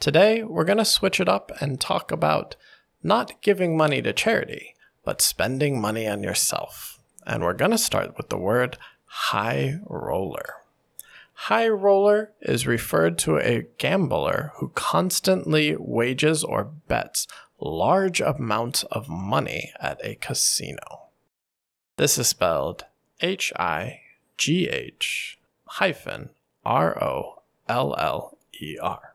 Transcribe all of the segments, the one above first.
Today, we're going to switch it up and talk about not giving money to charity, but spending money on yourself. And we're going to start with the word high roller. High roller is referred to a gambler who constantly wages or bets large amounts of money at a casino. This is spelled H I G H hyphen R O L L E R.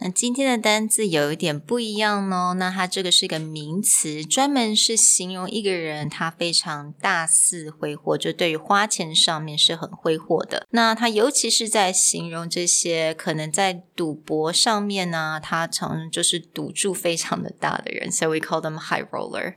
那今天的单字有一点不一样哦。那它这个是一个名词，专门是形容一个人他非常大肆挥霍，就对于花钱上面是很挥霍的。那它尤其是在形容这些可能在赌博上面呢，他常就是赌注非常的大的人，so we call them high roller。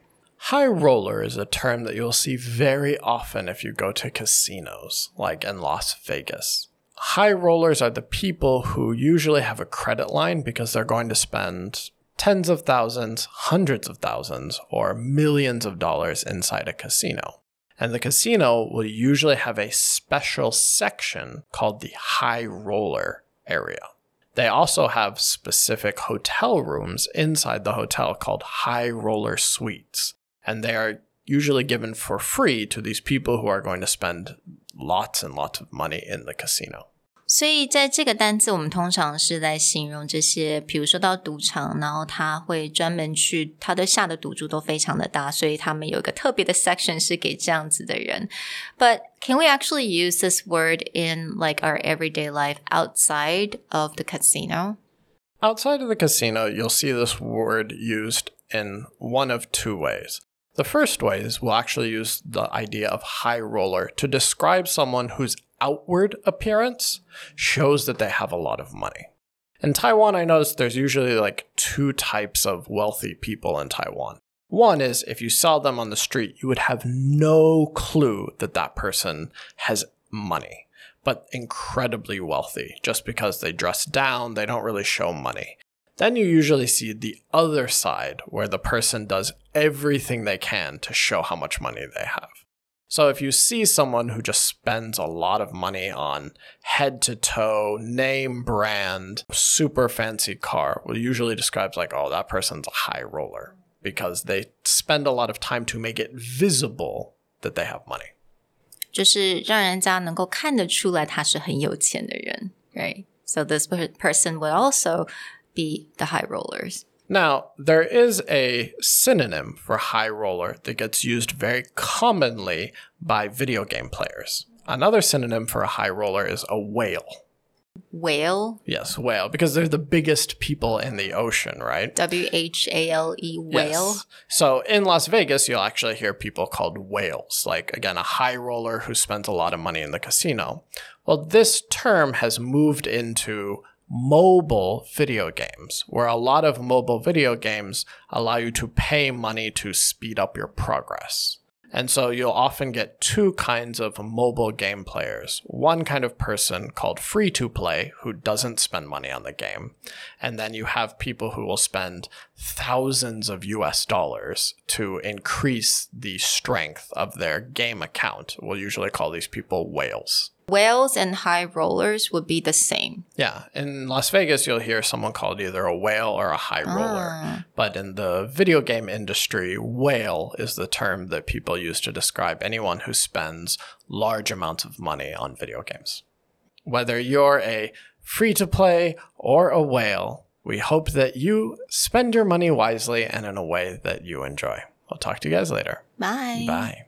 High roller is a term that you'll see very often if you go to casinos, like in Las Vegas. High rollers are the people who usually have a credit line because they're going to spend tens of thousands, hundreds of thousands, or millions of dollars inside a casino. And the casino will usually have a special section called the high roller area. They also have specific hotel rooms inside the hotel called high roller suites. And they are usually given for free to these people who are going to spend lots and lots of money in the casino. 所以在这个单字，我们通常是在形容这些，比如说到赌场，然后他会专门去，他的下的赌注都非常的大，所以他们有一个特别的 section 是给这样子的人。But can we actually use this word in like our everyday life outside of the casino? Outside of the casino, you'll see this word used in one of two ways. The first way is we'll actually use the idea of high roller to describe someone whose outward appearance shows that they have a lot of money. In Taiwan, I noticed there's usually like two types of wealthy people in Taiwan. One is if you saw them on the street, you would have no clue that that person has money, but incredibly wealthy just because they dress down, they don't really show money. Then you usually see the other side where the person does everything they can to show how much money they have. So if you see someone who just spends a lot of money on head to toe, name brand, super fancy car, well, usually describes like, oh, that person's a high roller because they spend a lot of time to make it visible that they have money. 就是让人家能够看得出来他是很有钱的人，right? So this per- person would also be the high rollers. Now, there is a synonym for high roller that gets used very commonly by video game players. Another synonym for a high roller is a whale. Whale, Yes, whale, because they're the biggest people in the ocean, right? W H A L E, whale. Yes. So in Las Vegas, you'll actually hear people called whales, like again, a high roller who spends a lot of money in the casino. Well, this term has moved into mobile video games, where a lot of mobile video games allow you to pay money to speed up your progress. And so you'll often get two kinds of mobile game players. One kind of person called free to play, who doesn't spend money on the game. And then you have people who will spend thousands of US dollars to increase the strength of their game account. We'll usually call these people whales. Whales and high rollers would be the same. Yeah, in Las Vegas, you'll hear someone called either a whale or a high roller. Ah. But in the video game industry, whale is the term that people use to describe anyone who spends large amounts of money on video games. Whether you're a free to play or a whale, we hope that you spend your money wisely and in a way that you enjoy. We'll talk to you guys later. Bye. Bye.